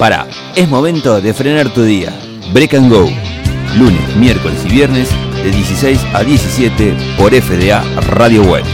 Para, es momento de frenar tu día. Break and Go. Lunes, miércoles y viernes de 16 a 17 por FDA Radio Web.